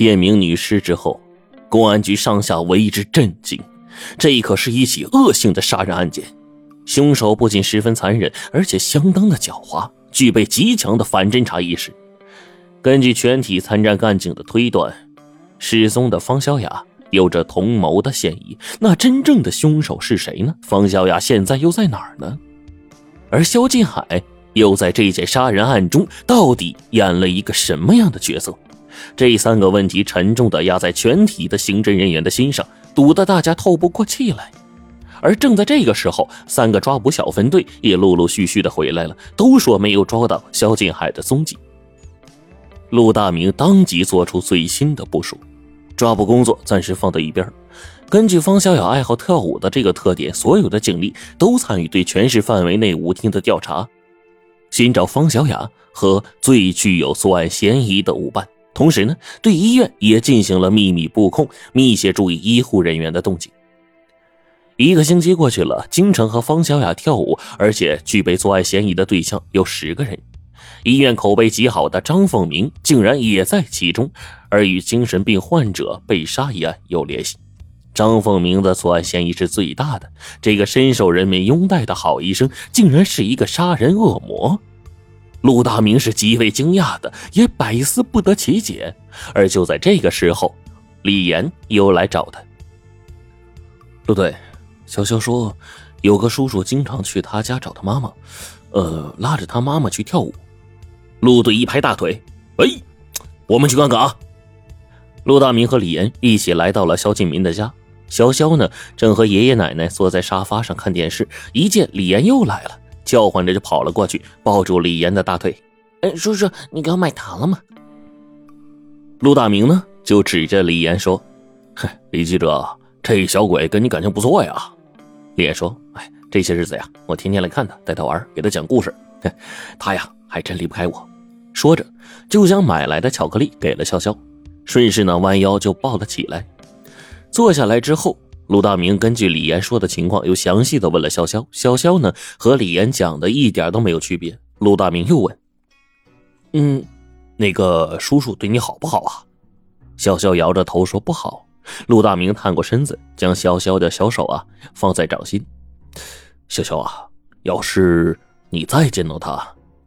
辨明女尸之后，公安局上下为之震惊。这可是一起恶性的杀人案件，凶手不仅十分残忍，而且相当的狡猾，具备极强的反侦查意识。根据全体参战干警的推断，失踪的方小雅有着同谋的嫌疑。那真正的凶手是谁呢？方小雅现在又在哪儿呢？而肖金海又在这件杀人案中到底演了一个什么样的角色？这三个问题沉重的压在全体的刑侦人员的心上，堵得大家透不过气来。而正在这个时候，三个抓捕小分队也陆陆续续的回来了，都说没有抓到肖金海的踪迹。陆大明当即做出最新的部署，抓捕工作暂时放到一边。根据方小雅爱好跳舞的这个特点，所有的警力都参与对全市范围内舞厅的调查，寻找方小雅和最具有作案嫌疑的舞伴。同时呢，对医院也进行了秘密布控，密切注意医护人员的动静。一个星期过去了，经常和方小雅跳舞，而且具备作案嫌疑的对象有十个人。医院口碑极好的张凤鸣竟然也在其中，而与精神病患者被杀一案有联系。张凤鸣的作案嫌疑是最大的。这个深受人民拥戴的好医生，竟然是一个杀人恶魔。陆大明是极为惊讶的，也百思不得其解。而就在这个时候，李岩又来找他。陆队，潇潇说，有个叔叔经常去他家找他妈妈，呃，拉着他妈妈去跳舞。陆队一拍大腿：“哎，我们去看看啊！”陆大明和李岩一起来到了肖敬民的家。潇潇呢，正和爷爷奶奶坐在沙发上看电视，一见李岩又来了。叫唤着就跑了过去，抱住李岩的大腿。哎，叔叔，你给我买糖了吗？陆大明呢，就指着李岩说：“哼，李记者，这小鬼跟你感情不错呀。”李岩说：“哎，这些日子呀，我天天来看他，带他玩，给他讲故事。他呀，还真离不开我。”说着，就将买来的巧克力给了潇潇，顺势呢弯腰就抱了起来。坐下来之后。陆大明根据李岩说的情况，又详细的问了潇潇。潇潇呢，和李岩讲的一点都没有区别。陆大明又问：“嗯，那个叔叔对你好不好啊？”潇潇摇着头说：“不好。”陆大明探过身子，将潇潇的小手啊放在掌心。潇潇啊，要是你再见到他，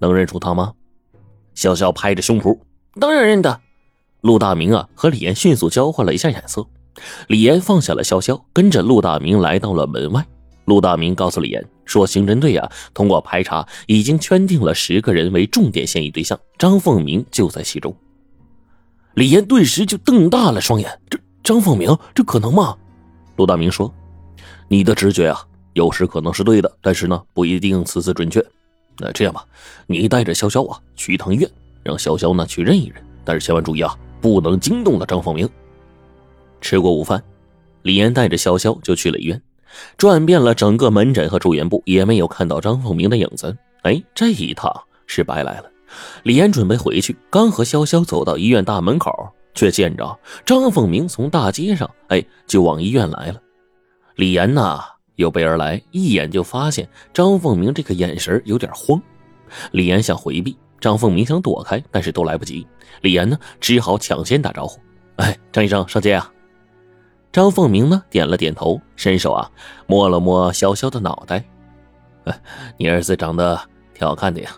能认出他吗？潇潇拍着胸脯：“当然认得。”陆大明啊和李岩迅速交换了一下眼色。李岩放下了潇潇，跟着陆大明来到了门外。陆大明告诉李岩说：“刑侦队啊，通过排查，已经圈定了十个人为重点嫌疑对象，张凤鸣就在其中。”李岩顿时就瞪大了双眼：“这张凤鸣，这可能吗？”陆大明说：“你的直觉啊，有时可能是对的，但是呢，不一定次次准确。那这样吧，你带着潇潇啊去一趟医院，让潇潇呢去认一认，但是千万注意啊，不能惊动了张凤鸣。”吃过午饭，李岩带着潇潇就去了医院，转遍了整个门诊和住院部，也没有看到张凤鸣的影子。哎，这一趟是白来了。李岩准备回去，刚和潇潇走到医院大门口，却见着张凤鸣从大街上哎就往医院来了。李岩呐有备而来，一眼就发现张凤鸣这个眼神有点慌。李岩想回避，张凤鸣想躲开，但是都来不及。李岩呢只好抢先打招呼：“哎，张医生上街啊！”张凤鸣呢，点了点头，伸手啊，摸了摸潇潇的脑袋。你儿子长得挺好看的呀。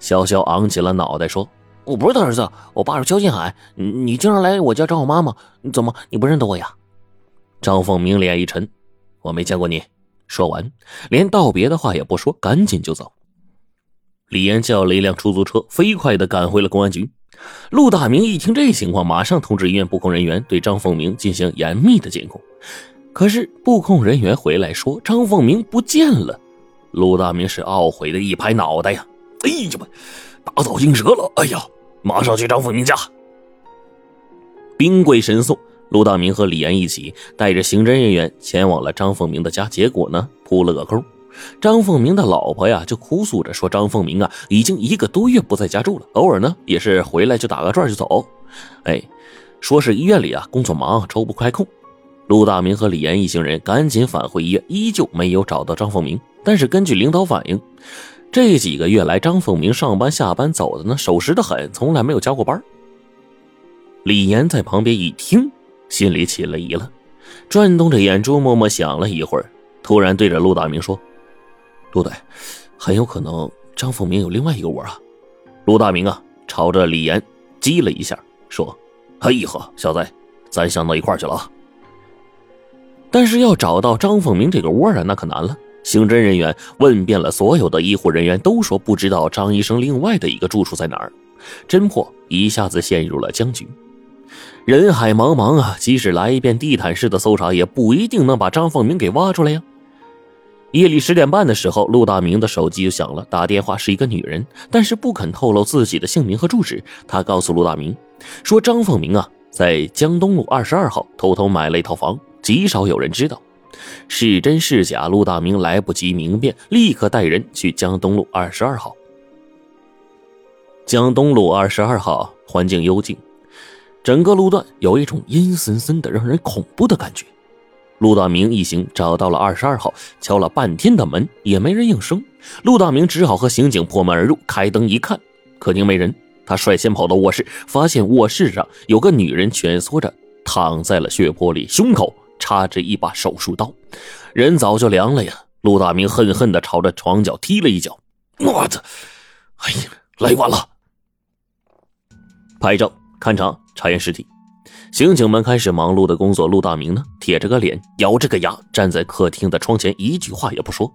潇潇昂起了脑袋说：“我不是他儿子，我爸是肖金海。你经常来我家找我妈妈，怎么你不认得我呀？”张凤鸣脸一沉：“我没见过你。”说完，连道别的话也不说，赶紧就走。李岩叫了一辆出租车，飞快的赶回了公安局。陆大明一听这情况，马上通知医院布控人员对张凤鸣进行严密的监控。可是布控人员回来说张凤鸣不见了。陆大明是懊悔的一拍脑袋呀：“哎呀妈，打草惊蛇了！哎呀，马上去张凤鸣家。”兵贵神速，陆大明和李岩一起带着刑侦人员前往了张凤鸣的家。结果呢，扑了个空。张凤鸣的老婆呀，就哭诉着说：“张凤鸣啊，已经一个多月不在家住了，偶尔呢也是回来就打个转就走。”哎，说是医院里啊工作忙，抽不开空。陆大明和李岩一行人赶紧返回医院，依旧没有找到张凤鸣。但是根据领导反映，这几个月来张凤鸣上班下班走的呢守时的很，从来没有加过班。李岩在旁边一听，心里起了疑了，转动着眼珠，默默想了一会儿，突然对着陆大明说：“陆队，很有可能张凤鸣有另外一个窝啊。”陆大明啊，朝着李岩击了一下，说：“哎呵，小子，咱想到一块去了啊。”但是要找到张凤鸣这个窝啊，那可难了。刑侦人员问遍了所有的医护人员，都说不知道张医生另外的一个住处在哪儿。侦破一下子陷入了僵局。人海茫茫啊，即使来一遍地毯式的搜查，也不一定能把张凤鸣给挖出来呀。夜里十点半的时候，陆大明的手机就响了，打电话是一个女人，但是不肯透露自己的姓名和住址。她告诉陆大明，说张凤鸣啊，在江东路二十二号偷偷买了一套房，极少有人知道。是真是假，陆大明来不及明辨，立刻带人去江东路二十二号。江东路二十二号环境幽静，整个路段有一种阴森森的、让人恐怖的感觉。陆大明一行找到了二十二号，敲了半天的门也没人应声。陆大明只好和刑警破门而入，开灯一看，客厅没人。他率先跑到卧室，发现卧室上有个女人蜷缩着躺在了血泊里，胸口插着一把手术刀，人早就凉了呀。陆大明恨恨地朝着床角踢了一脚，我操！哎呀，来晚了。拍照、勘查、查验尸体，刑警们开始忙碌的工作。陆大明呢，铁着个脸，咬着个牙，站在客厅的窗前，一句话也不说。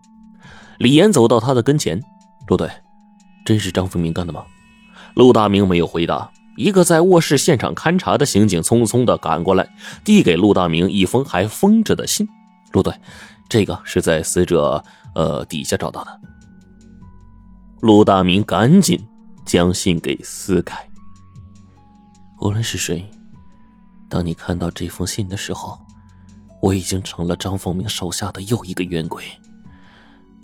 李岩走到他的跟前：“陆队，真是张凤鸣干的吗？”陆大明没有回答。一个在卧室现场勘查的刑警匆匆的赶过来，递给陆大明一封还封着的信：“陆队，这个是在死者呃底下找到的。”陆大明赶紧将信给撕开。无论是谁，当你看到这封信的时候，我已经成了张凤鸣手下的又一个冤鬼。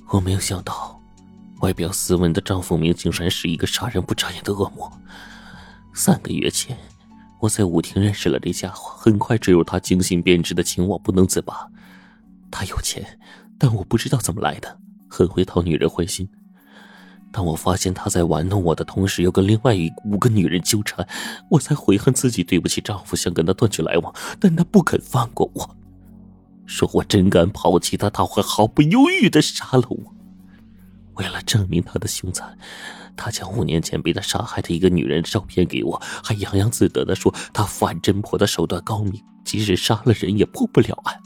我没有想到，外表斯文的张凤鸣竟然是一个杀人不眨眼的恶魔。三个月前，我在舞厅认识了这家伙，很快坠入他精心编织的情网，不能自拔。他有钱，但我不知道怎么来的，很会讨女人欢心。当我发现他在玩弄我的同时，又跟另外一五个女人纠缠，我才悔恨自己对不起丈夫，想跟他断绝来往，但他不肯放过我，说我真敢抛弃他，他会毫不犹豫的杀了我。为了证明他的凶残，他将五年前被他杀害的一个女人照片给我，还洋洋自得的说他反侦破的手段高明，即使杀了人也破不了案，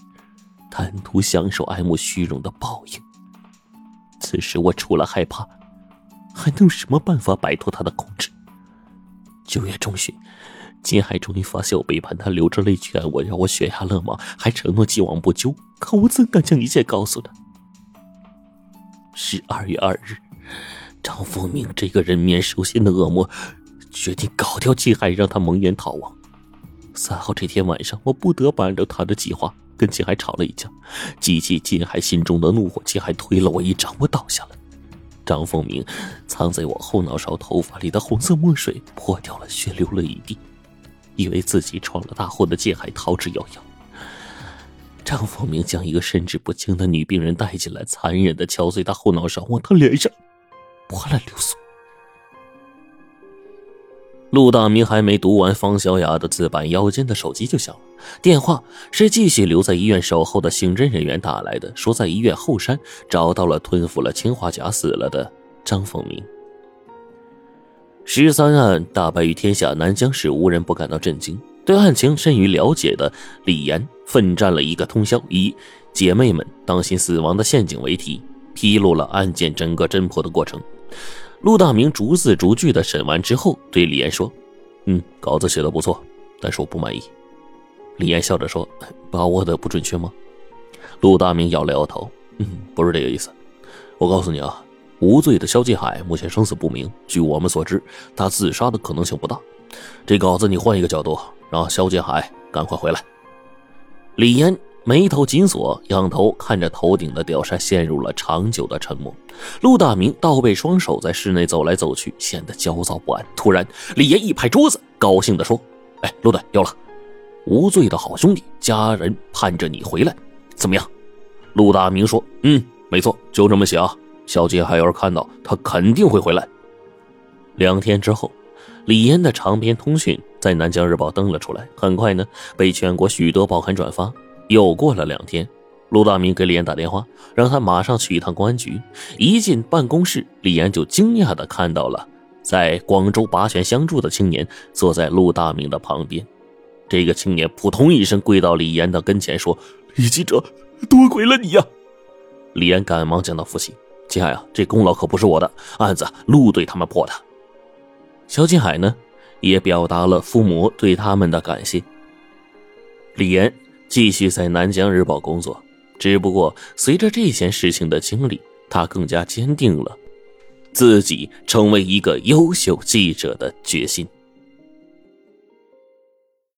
贪图享受爱慕虚荣的报应。此时我除了害怕。还能有什么办法摆脱他的控制？九月中旬，金海终于发现我背叛他，流着泪劝我，让我悬崖勒马，还承诺既往不咎。可我怎敢将一切告诉他？十二月二日，张凤鸣这个人面兽心的恶魔决定搞掉金海，让他蒙冤逃亡。三号这天晚上，我不得不按照他的计划跟金海吵了一架，激起金海心中的怒火，金海推了我一掌，我倒下了。张凤鸣藏在我后脑勺头发里的红色墨水破掉了，血流了一地。以为自己闯了大祸的界海逃之夭夭。张凤鸣将一个神志不清的女病人带进来，残忍的敲碎她后脑勺，往她脸上泼了硫酸。陆大明还没读完方小雅的自板腰间的手机就响了，电话是继续留在医院守候的刑侦人员打来的，说在医院后山找到了吞服了氰化钾死了的张凤鸣。十三案大白于天下，南疆市无人不感到震惊。对案情甚于了解的李岩奋战了一个通宵，以“姐妹们当心死亡的陷阱”为题，披露了案件整个侦破的过程。陆大明逐字逐句的审完之后，对李岩说：“嗯，稿子写的不错，但是我不满意。”李岩笑着说：“把握的不准确吗？”陆大明摇了摇头：“嗯，不是这个意思。我告诉你啊，无罪的肖继海目前生死不明，据我们所知，他自杀的可能性不大。这稿子你换一个角度，让肖继海赶快回来。”李岩。眉头紧锁，仰头看着头顶的吊扇，陷入了长久的沉默。陆大明倒背双手在室内走来走去，显得焦躁不安。突然，李岩一拍桌子，高兴地说：“哎，陆队，有了！无罪的好兄弟，家人盼着你回来，怎么样？”陆大明说：“嗯，没错，就这么写啊。小杰还要是看到，他肯定会回来。”两天之后，李岩的长篇通讯在《南疆日报》登了出来，很快呢被全国许多报刊转发。又过了两天，陆大明给李岩打电话，让他马上去一趟公安局。一进办公室，李岩就惊讶的看到了在广州拔拳相助的青年坐在陆大明的旁边。这个青年扑通一声跪到李岩的跟前，说：“李记者，多亏了你呀！”李岩赶忙将他扶起：“金海啊，这功劳可不是我的，案子陆队他们破的。”肖金海呢，也表达了父母对他们的感谢。李岩继续在《南疆日报》工作，只不过随着这件事情的经历，他更加坚定了自己成为一个优秀记者的决心。